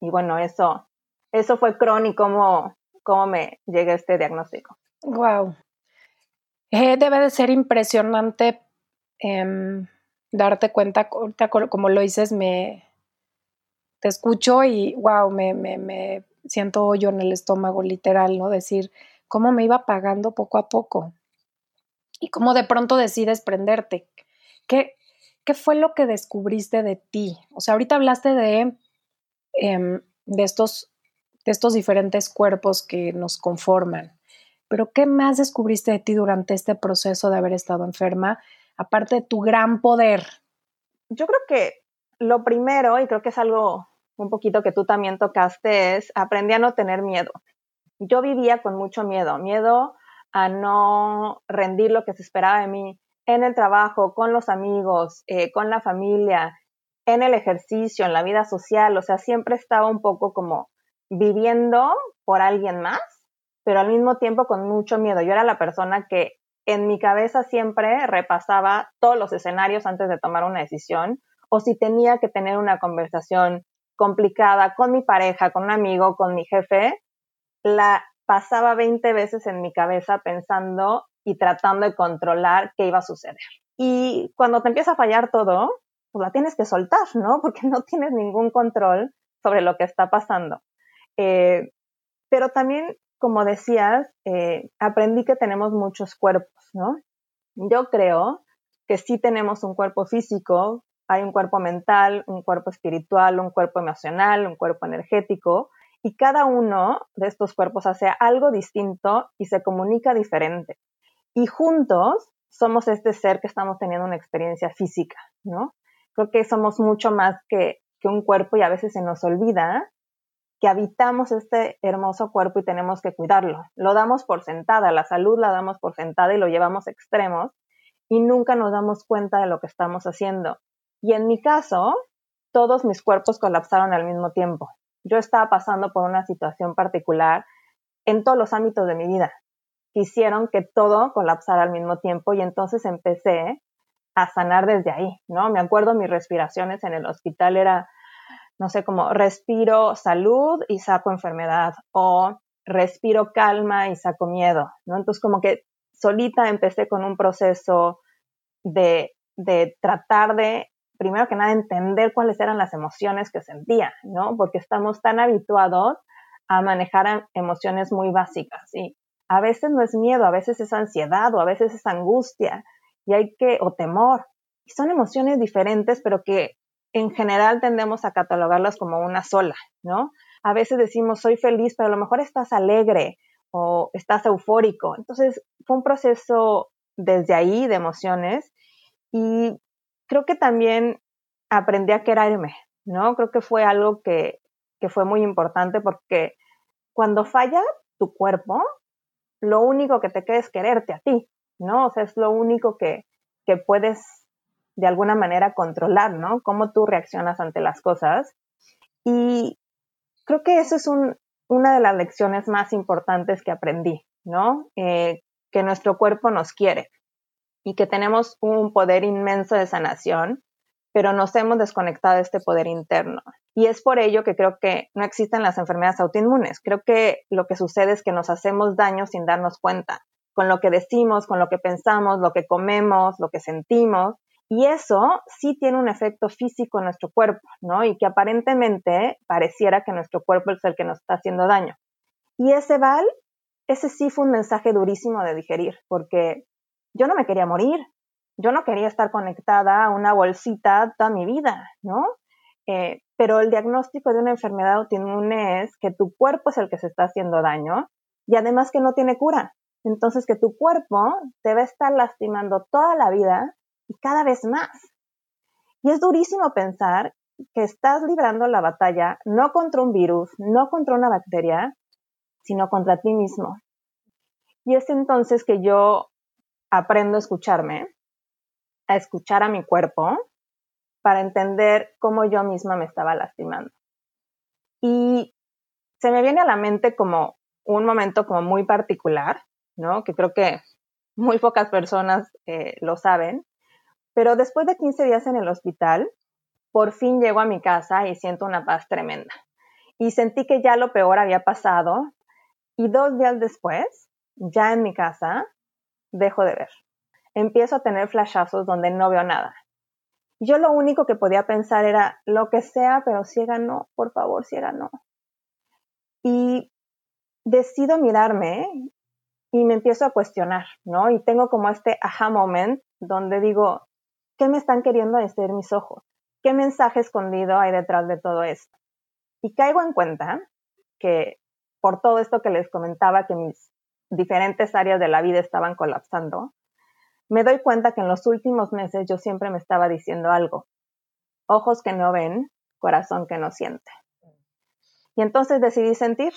Y bueno, eso, eso fue crónico, cómo, cómo me llegué a este diagnóstico. Wow. Eh, debe de ser impresionante em, darte cuenta, como lo dices, me te escucho y wow, me, me, me siento hoyo en el estómago, literal, ¿no? Decir cómo me iba pagando poco a poco y cómo de pronto decides prenderte. ¿Qué, qué fue lo que descubriste de ti? O sea, ahorita hablaste de, em, de, estos, de estos diferentes cuerpos que nos conforman. Pero ¿qué más descubriste de ti durante este proceso de haber estado enferma, aparte de tu gran poder? Yo creo que lo primero, y creo que es algo un poquito que tú también tocaste, es aprendí a no tener miedo. Yo vivía con mucho miedo, miedo a no rendir lo que se esperaba de mí en el trabajo, con los amigos, eh, con la familia, en el ejercicio, en la vida social, o sea, siempre estaba un poco como viviendo por alguien más pero al mismo tiempo con mucho miedo. Yo era la persona que en mi cabeza siempre repasaba todos los escenarios antes de tomar una decisión o si tenía que tener una conversación complicada con mi pareja, con un amigo, con mi jefe, la pasaba 20 veces en mi cabeza pensando y tratando de controlar qué iba a suceder. Y cuando te empieza a fallar todo, pues la tienes que soltar, ¿no? Porque no tienes ningún control sobre lo que está pasando. Eh, pero también como decías, eh, aprendí que tenemos muchos cuerpos, ¿no? Yo creo que sí tenemos un cuerpo físico, hay un cuerpo mental, un cuerpo espiritual, un cuerpo emocional, un cuerpo energético, y cada uno de estos cuerpos hace algo distinto y se comunica diferente. Y juntos somos este ser que estamos teniendo una experiencia física, ¿no? Creo que somos mucho más que, un cuerpo y a veces se nos olvida que habitamos este hermoso cuerpo y tenemos que cuidarlo. Lo damos por sentada, la salud la damos por sentada y lo llevamos extremos y nunca nos damos cuenta de lo que estamos haciendo. Y en mi caso, todos mis cuerpos colapsaron al mismo tiempo. Yo estaba pasando por una situación particular en todos los ámbitos de mi vida que hicieron que todo colapsara al mismo tiempo y entonces empecé a sanar desde ahí, ¿no? Me acuerdo mis respiraciones en el hospital era, no sé, como respiro salud y saco enfermedad o respiro calma y saco miedo, ¿no? Entonces como que solita empecé con un proceso de, de tratar de, primero que nada, entender cuáles eran las emociones que sentía, ¿no? Porque estamos tan habituados a manejar emociones muy básicas y a veces no es miedo, a veces es ansiedad o a veces es angustia y hay que, o temor. Y son emociones diferentes, pero que en general tendemos a catalogarlas como una sola, ¿no? A veces decimos soy feliz, pero a lo mejor estás alegre o estás eufórico. Entonces fue un proceso desde ahí de emociones y creo que también aprendí a quererme, ¿no? Creo que fue algo que, que fue muy importante porque cuando falla tu cuerpo, lo único que te queda es quererte a ti, ¿no? O sea, es lo único que, que puedes de alguna manera controlar, ¿no? Cómo tú reaccionas ante las cosas. Y creo que eso es un, una de las lecciones más importantes que aprendí, ¿no? Eh, que nuestro cuerpo nos quiere y que tenemos un poder inmenso de sanación, pero nos hemos desconectado de este poder interno. Y es por ello que creo que no existen las enfermedades autoinmunes. Creo que lo que sucede es que nos hacemos daño sin darnos cuenta, con lo que decimos, con lo que pensamos, lo que comemos, lo que sentimos. Y eso sí tiene un efecto físico en nuestro cuerpo, ¿no? Y que aparentemente pareciera que nuestro cuerpo es el que nos está haciendo daño. Y ese Val, ese sí fue un mensaje durísimo de digerir, porque yo no me quería morir, yo no quería estar conectada a una bolsita toda mi vida, ¿no? Eh, pero el diagnóstico de una enfermedad autoinmune es que tu cuerpo es el que se está haciendo daño y además que no tiene cura. Entonces que tu cuerpo te va a estar lastimando toda la vida y cada vez más. Y es durísimo pensar que estás librando la batalla no contra un virus, no contra una bacteria, sino contra ti mismo. Y es entonces que yo aprendo a escucharme, a escuchar a mi cuerpo para entender cómo yo misma me estaba lastimando. Y se me viene a la mente como un momento como muy particular, ¿no? Que creo que muy pocas personas eh, lo saben, pero después de 15 días en el hospital, por fin llego a mi casa y siento una paz tremenda. Y sentí que ya lo peor había pasado y dos días después, ya en mi casa, dejo de ver. Empiezo a tener flashazos donde no veo nada. Yo lo único que podía pensar era lo que sea, pero ciega no, por favor, ciega no. Y decido mirarme y me empiezo a cuestionar, ¿no? Y tengo como este aha moment donde digo, ¿qué me están queriendo decir mis ojos? ¿Qué mensaje escondido hay detrás de todo esto? Y caigo en cuenta que por todo esto que les comentaba, que mis diferentes áreas de la vida estaban colapsando, me doy cuenta que en los últimos meses yo siempre me estaba diciendo algo. Ojos que no ven, corazón que no siente. Y entonces decidí sentir,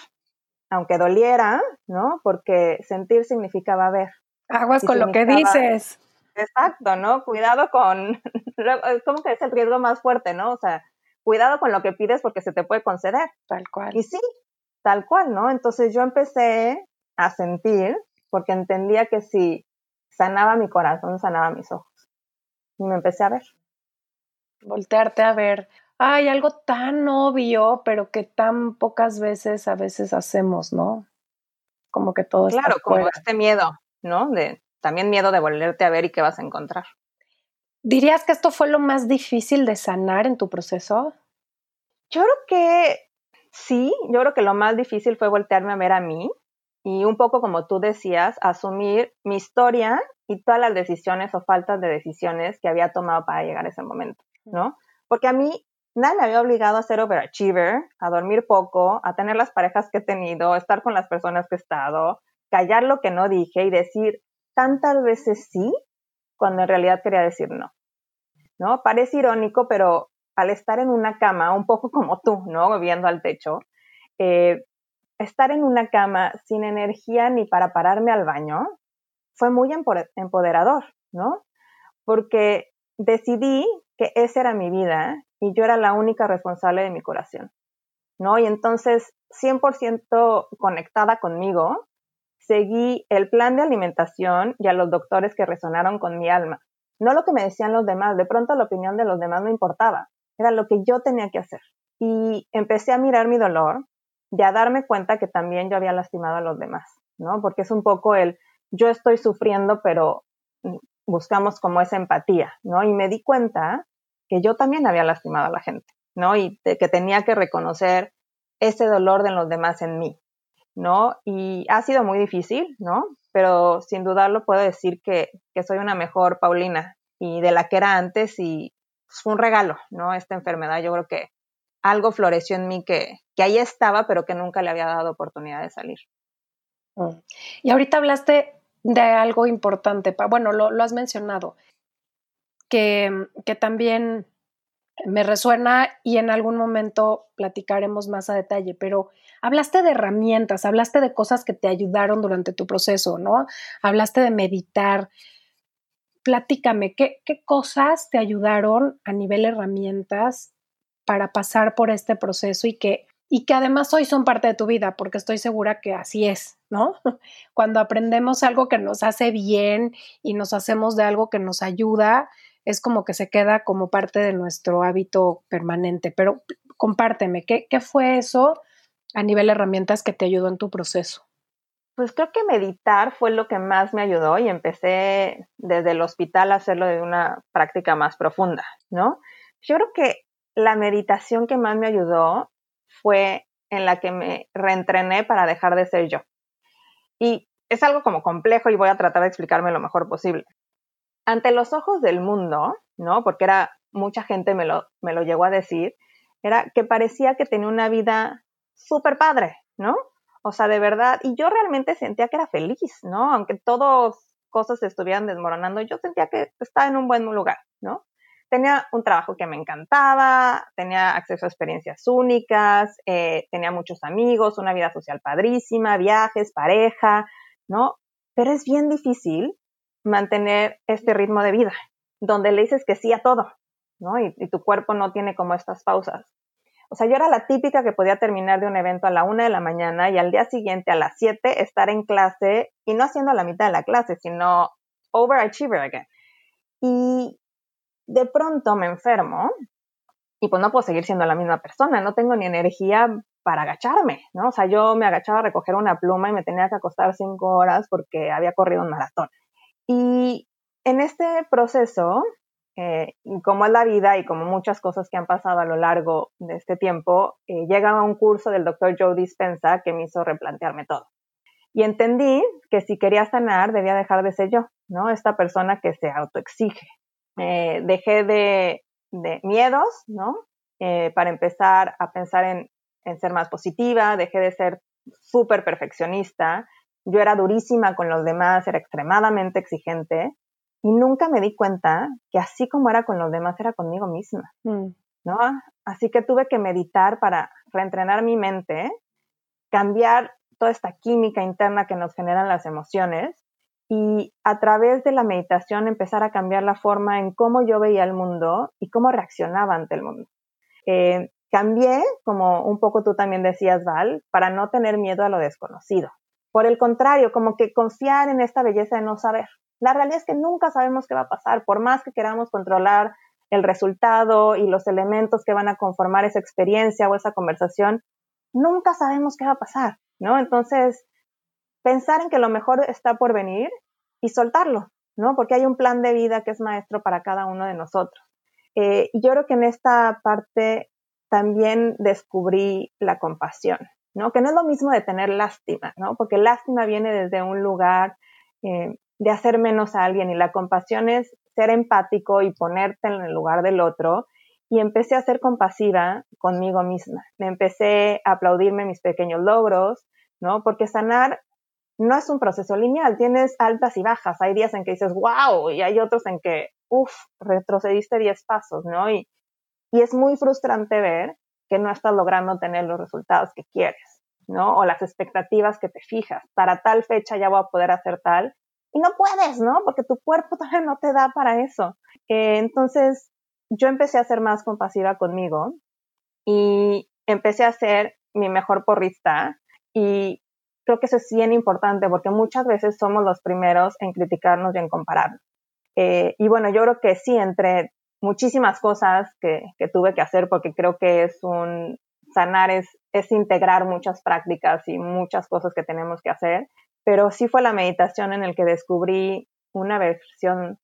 aunque doliera, ¿no? Porque sentir significaba ver. Aguas con lo que dices. Exacto, ¿no? Cuidado con, ¿cómo que es el riesgo más fuerte, ¿no? O sea, cuidado con lo que pides porque se te puede conceder. Tal cual. Y sí, tal cual, ¿no? Entonces yo empecé a sentir porque entendía que si sanaba mi corazón, sanaba mis ojos. Y me empecé a ver. Voltearte a ver. Hay algo tan obvio, pero que tan pocas veces a veces hacemos, ¿no? Como que todo Claro, como este miedo, ¿no? De, también miedo de volverte a ver y qué vas a encontrar. ¿Dirías que esto fue lo más difícil de sanar en tu proceso? Yo creo que sí, yo creo que lo más difícil fue voltearme a ver a mí y un poco como tú decías, asumir mi historia y todas las decisiones o faltas de decisiones que había tomado para llegar a ese momento, ¿no? Porque a mí nada me había obligado a ser overachiever, a dormir poco, a tener las parejas que he tenido, estar con las personas que he estado, callar lo que no dije y decir tantas veces sí cuando en realidad quería decir no. ¿No? Parece irónico, pero al estar en una cama, un poco como tú, ¿no? Viendo al techo, eh, estar en una cama sin energía ni para pararme al baño fue muy empoderador, ¿no? porque decidí que esa era mi vida y yo era la única responsable de mi curación, ¿no? Y entonces, 100% conectada conmigo, seguí el plan de alimentación y a los doctores que resonaron con mi alma. No lo que me decían los demás, de pronto la opinión de los demás no importaba, era lo que yo tenía que hacer. Y empecé a mirar mi dolor y a darme cuenta que también yo había lastimado a los demás, ¿no? Porque es un poco el yo estoy sufriendo, pero buscamos como esa empatía, ¿no? Y me di cuenta que yo también había lastimado a la gente, ¿no? Y que tenía que reconocer ese dolor de los demás en mí, ¿no? Y ha sido muy difícil, ¿no? Pero sin dudarlo puedo decir que, que soy una mejor Paulina y de la que era antes y fue un regalo, ¿no? Esta enfermedad, yo creo que algo floreció en mí que, que ahí estaba, pero que nunca le había dado oportunidad de salir. Mm. Y ahorita hablaste de algo importante, bueno, lo, lo has mencionado, que, que, también me resuena y en algún momento platicaremos más a detalle, pero hablaste de herramientas, hablaste de cosas que te ayudaron durante tu proceso, ¿no? Hablaste de meditar. Platícame, ¿qué, qué cosas te ayudaron a nivel herramientas para pasar por este proceso y que, y que además hoy son parte de tu vida, porque estoy segura que así es, ¿no? Cuando aprendemos algo que nos hace bien y nos hacemos de algo que nos ayuda, es como que se queda como parte de nuestro hábito permanente. Pero compárteme, ¿qué, qué fue eso a nivel de herramientas que te ayudó en tu proceso? Pues creo que meditar fue lo que más me ayudó y empecé desde el hospital a hacerlo de una práctica más profunda, ¿no? Yo creo que la meditación que más me ayudó fue en la que me reentrené para dejar de ser yo. Y es algo como complejo y voy a tratar de explicarme lo mejor posible. Ante los ojos del mundo, ¿no? Porque era mucha gente me lo, me lo llegó a decir, era que parecía que tenía una vida súper padre, ¿no? O sea, de verdad, y yo realmente sentía que era feliz, ¿no? Aunque todas cosas se estuvieran desmoronando, yo sentía que estaba en un buen lugar, ¿no? Tenía un trabajo que me encantaba, tenía acceso a experiencias únicas, eh, tenía muchos amigos, una vida social padrísima, viajes, pareja, ¿no? Pero es bien difícil mantener este ritmo de vida, donde le dices que sí a todo, ¿no? Y, y tu cuerpo no tiene como estas pausas. O sea, yo era la típica que podía terminar de un evento a la una de la mañana y al día siguiente a las siete estar en clase y no haciendo la mitad de la clase, sino overachiever again. Y de pronto me enfermo y pues no puedo seguir siendo la misma persona, no tengo ni energía para agacharme, ¿no? O sea, yo me agachaba a recoger una pluma y me tenía que acostar cinco horas porque había corrido un maratón. Y en este proceso, eh, como es la vida y como muchas cosas que han pasado a lo largo de este tiempo, eh, un curso del doctor Joe Dispensa que me hizo replantearme todo. Y entendí que si quería sanar debía dejar de ser yo, ¿no? Esta persona que se autoexige, eh, dejé de, miedos, ¿no? Eh, para empezar a pensar en, en, ser más positiva, dejé de ser súper perfeccionista, yo era durísima con los demás, era extremadamente exigente y nunca me di cuenta que así como era con los demás, era conmigo misma, mm. ¿no? Así que tuve que meditar para reentrenar mi mente, cambiar toda esta química interna que nos generan las emociones y a través de la meditación empezar a cambiar la forma en cómo yo veía el mundo y cómo reaccionaba ante el mundo. Eh, cambié, como un poco tú también decías, Val, para no tener miedo a lo desconocido. Por el contrario, como que confiar en esta belleza de no saber. La realidad es que nunca sabemos qué va a pasar, por más que queramos controlar el resultado y los elementos que van a conformar esa experiencia o esa conversación, nunca sabemos qué va a pasar, ¿no? Entonces, pensar en que lo mejor está por venir y soltarlo, ¿no? Porque hay un plan de vida que es maestro para cada uno de nosotros. Eh, yo creo que en esta parte también descubrí la compasión, ¿no? Que no es lo mismo de tener lástima, ¿no? Porque lástima viene desde un lugar eh, de hacer menos a alguien y la compasión es ser empático y ponerte en el lugar del otro. Y empecé a ser compasiva conmigo misma. Me empecé a aplaudirme mis pequeños logros, ¿no? Porque sanar no es un proceso lineal, tienes altas y bajas. Hay días en que dices, wow, y hay otros en que, uff, retrocediste 10 pasos, ¿no? Y, y es muy frustrante ver que no estás logrando tener los resultados que quieres, ¿no? O las expectativas que te fijas. Para tal fecha ya voy a poder hacer tal. y no puedes, ¿no? Porque tu cuerpo todavía no te da para eso. Eh, entonces, yo empecé a ser más compasiva conmigo y empecé a ser mi mejor porrista y creo que eso es bien importante porque muchas veces somos los primeros en criticarnos y en compararnos. Eh, y bueno, yo creo que sí, entre muchísimas cosas que, que, tuve que hacer porque creo que es un sanar, es, es integrar muchas prácticas y muchas cosas que tenemos que hacer, pero sí fue la meditación en el que descubrí una versión,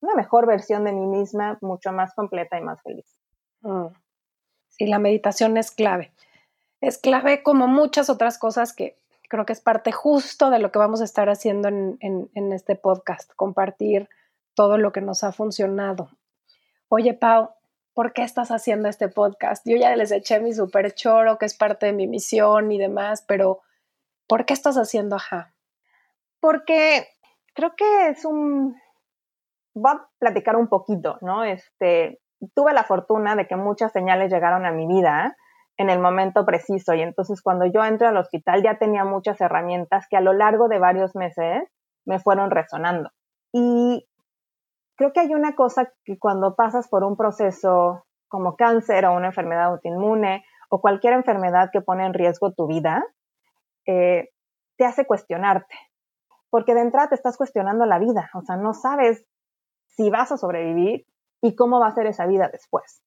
una mejor versión de mí misma, mucho más completa y más feliz. Mm. Sí, la meditación es clave. Es clave como muchas otras cosas que creo que es parte justo de lo que vamos a estar haciendo en, en, este podcast, compartir todo lo que nos ha funcionado. Oye, Pau, ¿por qué estás haciendo este podcast? Yo ya les eché mi super choro, que es parte de mi misión y demás, pero ¿por qué estás haciendo ajá? Porque creo que es un... Voy a platicar un poquito, ¿no? Este, tuve la fortuna de que muchas señales llegaron a mi vida en el momento preciso y entonces cuando yo entré al hospital ya tenía muchas herramientas que a lo largo de varios meses me fueron resonando. Y creo que hay una cosa que cuando pasas por un proceso como cáncer o una enfermedad autoinmune o cualquier enfermedad que pone en riesgo tu vida, eh, te hace cuestionarte. Porque de entrada te estás cuestionando la vida, o sea, no sabes si vas a sobrevivir y cómo va a ser esa vida después.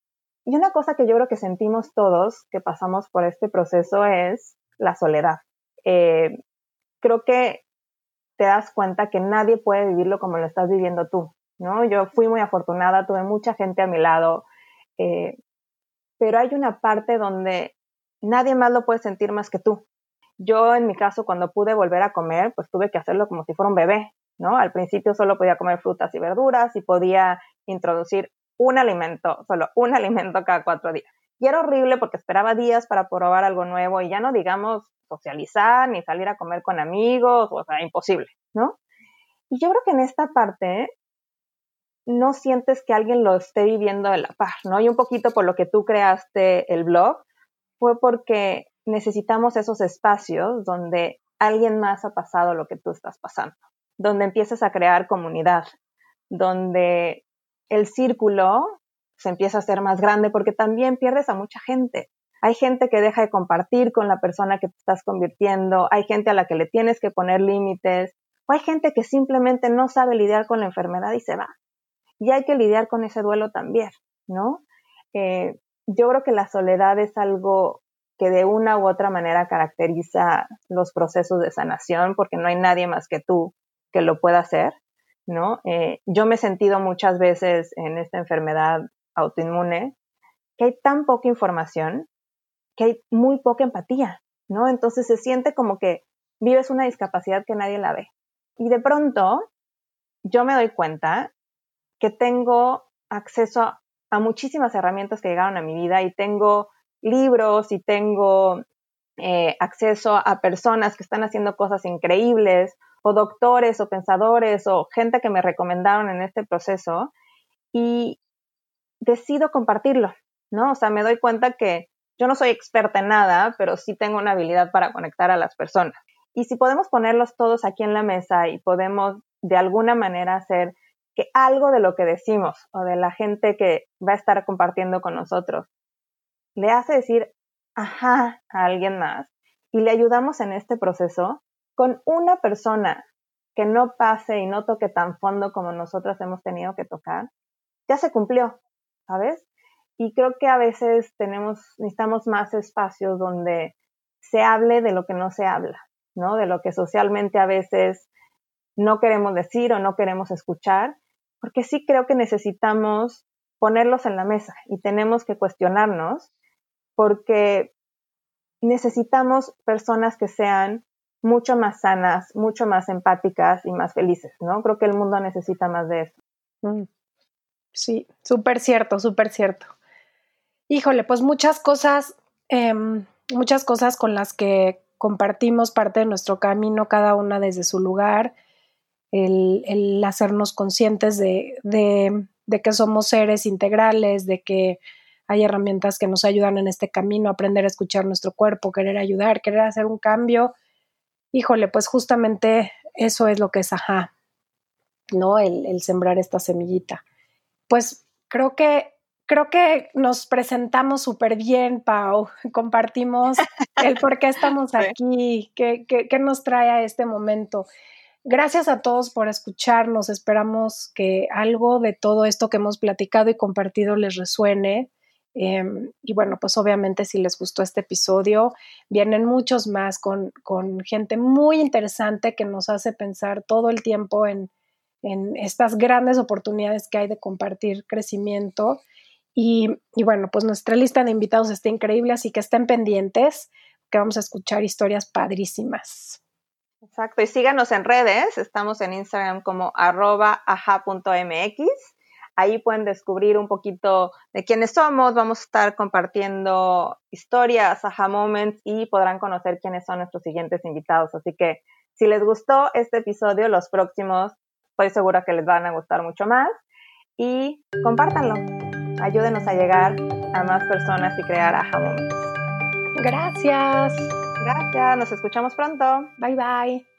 Y una cosa que yo creo que sentimos todos que pasamos por este proceso es la soledad. Eh, creo que te das cuenta que nadie puede vivirlo como lo estás viviendo tú, ¿no? Yo fui muy afortunada, tuve mucha gente a mi lado, eh, pero hay una parte donde nadie más lo puede sentir más que tú. Yo, en mi caso, cuando pude volver a comer, pues tuve que hacerlo como si fuera un bebé, ¿no? Al principio solo podía comer frutas y verduras y podía introducir un alimento, solo un alimento cada cuatro días. Y era horrible porque esperaba días para probar algo nuevo y ya no digamos socializar ni salir a comer con amigos, o sea, imposible, ¿no? Y yo creo que en esta parte no sientes que alguien lo esté viviendo de la par, ¿no? Y un poquito por lo que tú creaste el blog fue porque necesitamos esos espacios donde alguien más ha pasado lo que tú estás pasando, donde empiezas a crear comunidad, donde el círculo se empieza a hacer más grande porque también pierdes a mucha gente. Hay gente que deja de compartir con la persona que te estás convirtiendo, hay gente a la que le tienes que poner límites, o hay gente que simplemente no sabe lidiar con la enfermedad y se va. Y hay que lidiar con ese duelo también, ¿no? Eh, yo creo que la soledad es algo que de una u otra manera caracteriza los procesos de sanación, porque no hay nadie más que tú que lo pueda hacer. ¿No? Eh, yo me he sentido muchas veces en esta enfermedad autoinmune que hay tan poca información que hay muy poca empatía, ¿no? Entonces se siente como que vives una discapacidad que nadie la ve. Y de pronto yo me doy cuenta que tengo acceso a, muchísimas herramientas que llegaron a mi vida y tengo libros y tengo eh, acceso a personas que están haciendo cosas increíbles o doctores o pensadores o gente que me recomendaron en este proceso y decido compartirlo, ¿no? O sea, me doy cuenta que yo no soy experta en nada, pero sí tengo una habilidad para conectar a las personas. Y si podemos ponerlos todos aquí en la mesa y podemos de alguna manera hacer que algo de lo que decimos o de la gente que va a estar compartiendo con nosotros le hace decir ajá a alguien más y le ayudamos en este proceso, con una persona que no pase y no toque tan fondo como nosotras hemos tenido que tocar, ya se cumplió, ¿sabes? Y creo que a veces tenemos, necesitamos más espacios donde se hable de lo que no se habla, ¿no? De lo que socialmente a veces no queremos decir o no queremos escuchar, porque sí creo que necesitamos ponerlos en la mesa y tenemos que cuestionarnos, porque necesitamos personas que sean mucho más sanas, mucho más empáticas y más felices, ¿no? Creo que el mundo necesita más de eso. Mm. Sí, súper cierto, súper cierto. Híjole, pues muchas cosas, em, muchas cosas con las que compartimos parte de nuestro camino, cada una desde su lugar, el, hacernos conscientes de, de que somos seres integrales, de que hay herramientas que nos ayudan en este camino, aprender a escuchar nuestro cuerpo, querer ayudar, querer hacer un cambio híjole, pues justamente eso es lo que es ajá. ¿no? El, el sembrar esta semillita. Pues creo que creo que nos presentamos súper bien, Pau. Compartimos el por qué estamos aquí, qué, qué, nos trae a este momento. Gracias a todos por escucharnos. Esperamos que algo de todo esto que hemos platicado y compartido les resuene. Em, y bueno, pues obviamente si les gustó este episodio, vienen muchos más con, con gente muy interesante que nos hace pensar todo el tiempo en, en estas grandes oportunidades que hay de compartir crecimiento y, bueno, pues nuestra lista de invitados está increíble, así que estén pendientes, que vamos a escuchar historias padrísimas. Exacto, y síganos en redes, estamos en Instagram como arroba aja.mx. Ahí pueden descubrir un poquito de quiénes somos, vamos a estar compartiendo historias, aha moments y podrán conocer quiénes son nuestros siguientes invitados. Así que si les gustó este episodio, los próximos estoy segura que les van a gustar mucho más y compártanlo. Ayúdenos a llegar a más personas y crear aha moments. Gracias. Gracias, nos escuchamos pronto. Bye bye.